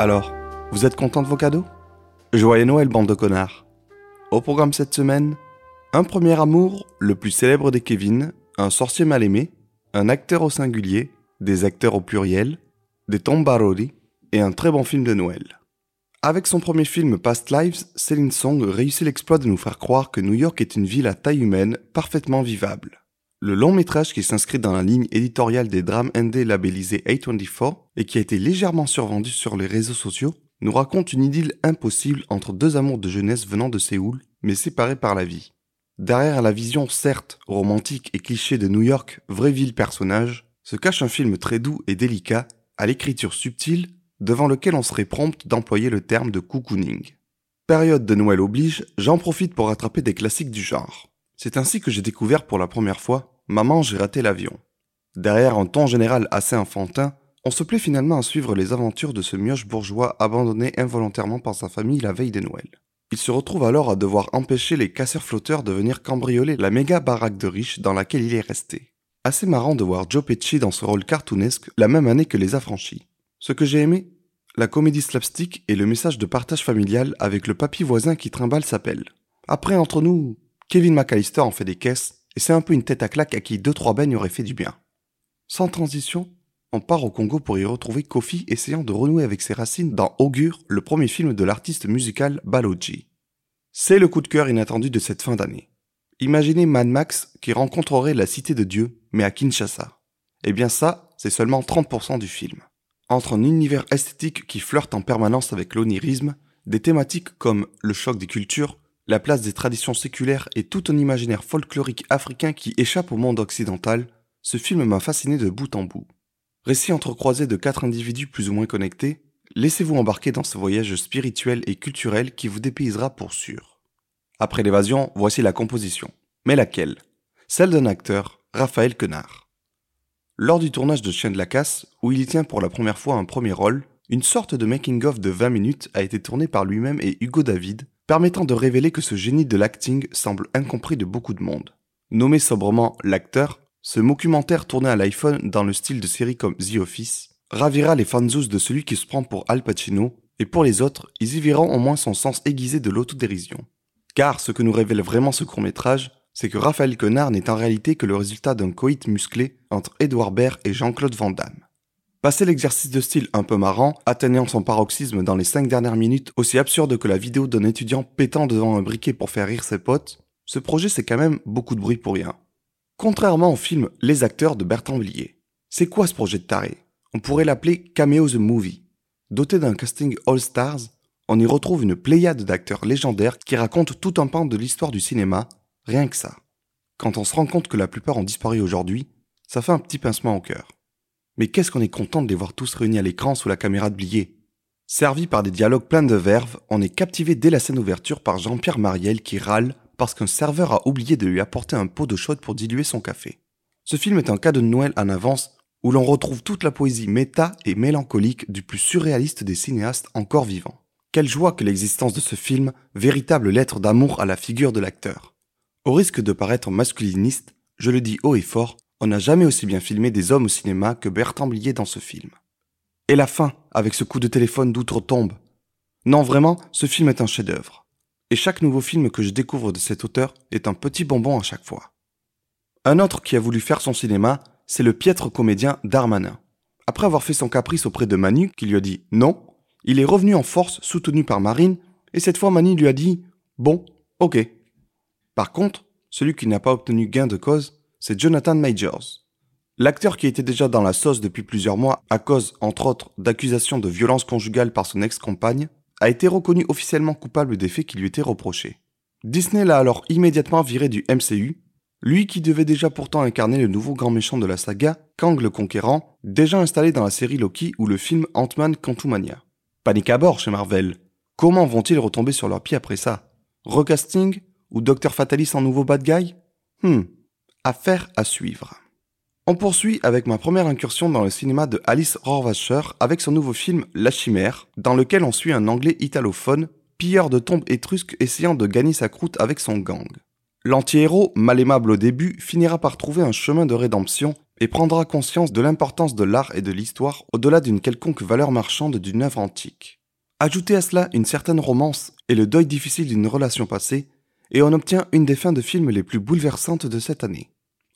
Alors, vous êtes content de vos cadeaux? Joyeux Noël, bande de connards. Au programme cette semaine, un premier amour, le plus célèbre des Kevin, un sorcier mal aimé, un acteur au singulier, des acteurs au pluriel, des tombaroli et un très bon film de Noël. Avec son premier film Past Lives, Céline Song réussit l'exploit de nous faire croire que New York est une ville à taille humaine, parfaitement vivable. Le long métrage qui s'inscrit dans la ligne éditoriale des drames indés labellisés A24 et qui a été légèrement survendu sur les réseaux sociaux nous raconte une idylle impossible entre deux amours de jeunesse venant de Séoul, mais séparés par la vie. Derrière la vision certes romantique et cliché de New York, vraie ville personnage, se cache un film très doux et délicat, à l'écriture subtile, devant lequel on serait prompt d'employer le terme de cocooning. Période de Noël oblige, j'en profite pour rattraper des classiques du genre. C'est ainsi que j'ai découvert pour la première fois Maman, j'ai raté l'avion. Derrière un ton général assez enfantin, on se plaît finalement à suivre les aventures de ce mioche bourgeois abandonné involontairement par sa famille la veille de Noël. Il se retrouve alors à devoir empêcher les casseurs flotteurs de venir cambrioler la méga baraque de riches dans laquelle il est resté. Assez marrant de voir Joe Pesci dans ce rôle cartoonesque la même année que Les Affranchis. Ce que j'ai aimé, la comédie slapstick et le message de partage familial avec le papy voisin qui trimballe s'appelle. Après, entre nous, Kevin McAllister en fait des caisses, et c'est un peu une tête à claque à qui deux trois beignes auraient fait du bien. Sans transition, on part au Congo pour y retrouver Kofi essayant de renouer avec ses racines dans Augure, le premier film de l'artiste musical Baloji. C'est le coup de cœur inattendu de cette fin d'année. Imaginez Mad Max qui rencontrerait la cité de Dieu, mais à Kinshasa. Eh bien ça, c'est seulement 30% du film. Entre un univers esthétique qui flirte en permanence avec l'onirisme, des thématiques comme le choc des cultures, la place des traditions séculaires et tout un imaginaire folklorique africain qui échappe au monde occidental, ce film m'a fasciné de bout en bout. Récit entrecroisé de quatre individus plus ou moins connectés, laissez-vous embarquer dans ce voyage spirituel et culturel qui vous dépaysera pour sûr. Après l'évasion, voici la composition. Mais laquelle? Celle d'un acteur, Raphaël Quenard. Lors du tournage de Chien de la Casse, où il y tient pour la première fois un premier rôle, une sorte de making-of de 20 minutes a été tourné par lui-même et Hugo David, permettant de révéler que ce génie de l'acting semble incompris de beaucoup de monde. Nommé sobrement l'acteur, ce documentaire tourné à l'iPhone dans le style de séries comme The Office ravira les fanzous de celui qui se prend pour Al Pacino, et pour les autres, ils y verront au moins son sens aiguisé de l'autodérision. Car ce que nous révèle vraiment ce court-métrage, c'est que Raphaël Quenard n'est en réalité que le résultat d'un coït musclé entre Edouard Baird et Jean-Claude Van Damme. Passé l'exercice de style un peu marrant, atteignant son paroxysme dans les 5 dernières minutes aussi absurde que la vidéo d'un étudiant pétant devant un briquet pour faire rire ses potes, ce projet c'est quand même beaucoup de bruit pour rien. Contrairement au film Les acteurs de Bertrand Villiers. C'est quoi ce projet de taré? On pourrait l'appeler Cameo the Movie. Doté d'un casting all-stars, on y retrouve une pléiade d'acteurs légendaires qui racontent tout un pan de l'histoire du cinéma, rien que ça. Quand on se rend compte que la plupart ont disparu aujourd'hui, ça fait un petit pincement au cœur. Mais qu'est-ce qu'on est content de les voir tous réunis à l'écran sous la caméra de Blier. Servi par des dialogues pleins de verve, on est captivé dès la scène ouverture par Jean-Pierre Mariel qui râle parce qu'un serveur a oublié de lui apporter un pot d'eau chaude pour diluer son café. Ce film est un cadeau de Noël en avance où l'on retrouve toute la poésie méta et mélancolique du plus surréaliste des cinéastes encore vivants. Quelle joie que l'existence de ce film, véritable lettre d'amour à la figure de l'acteur. Au risque de paraître masculiniste, je le dis haut et fort, on n'a jamais aussi bien filmé des hommes au cinéma que Bertrand Blier dans ce film. Et la fin, avec ce coup de téléphone d'outre-tombe. Non, vraiment, ce film est un chef-d'œuvre. Et chaque nouveau film que je découvre de cet auteur est un petit bonbon à chaque fois. Un autre qui a voulu faire son cinéma, c'est le piètre comédien Darmanin. Après avoir fait son caprice auprès de Manu, qui lui a dit non, il est revenu en force soutenu par Marine, et cette fois Manu lui a dit bon, ok. Par contre, celui qui n'a pas obtenu gain de cause, c'est Jonathan Majors. L'acteur qui était déjà dans la sauce depuis plusieurs mois à cause, entre autres, d'accusations de violence conjugale par son ex-compagne, a été reconnu officiellement coupable des faits qui lui étaient reprochés. Disney l'a alors immédiatement viré du MCU, lui qui devait déjà pourtant incarner le nouveau grand méchant de la saga, Kang le Conquérant, déjà installé dans la série Loki ou le film Ant-Man Quantumania. Panique à bord chez Marvel. Comment vont-ils retomber sur leurs pieds après ça? Recasting? Ou Docteur Fatalis en nouveau bad guy? Hmm, Affaire à suivre. On poursuit avec ma première incursion dans le cinéma de Alice Rohrwacher avec son nouveau film La Chimère, dans lequel on suit un anglais italophone, pilleur de tombes étrusques essayant de gagner sa croûte avec son gang. L'anti-héros, mal aimable au début, finira par trouver un chemin de rédemption et prendra conscience de l'importance de l'art et de l'histoire au-delà d'une quelconque valeur marchande d'une œuvre antique. Ajoutez à cela une certaine romance et le deuil difficile d'une relation passée, et on obtient une des fins de film les plus bouleversantes de cette année.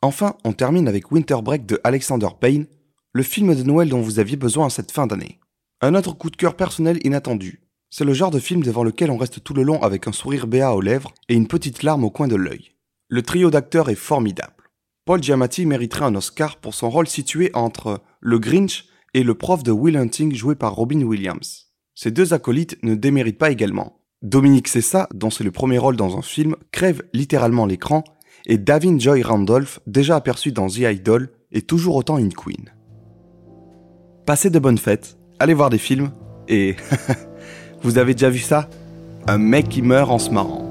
Enfin, on termine avec Winter Break de Alexander Payne, le film de Noël dont vous aviez besoin à cette fin d'année. Un autre coup de cœur personnel inattendu. C'est le genre de film devant lequel on reste tout le long avec un sourire béat aux lèvres et une petite larme au coin de l'œil. Le trio d'acteurs est formidable. Paul Giamatti mériterait un Oscar pour son rôle situé entre le Grinch et le prof de Will Hunting joué par Robin Williams. Ces deux acolytes ne déméritent pas également. Dominique Sessa, dont c'est le premier rôle dans un film, crève littéralement l'écran, et Davin Joy Randolph, déjà aperçu dans The Idol, est toujours autant une queen. Passez de bonnes fêtes, allez voir des films, et vous avez déjà vu ça? Un mec qui meurt en se marrant.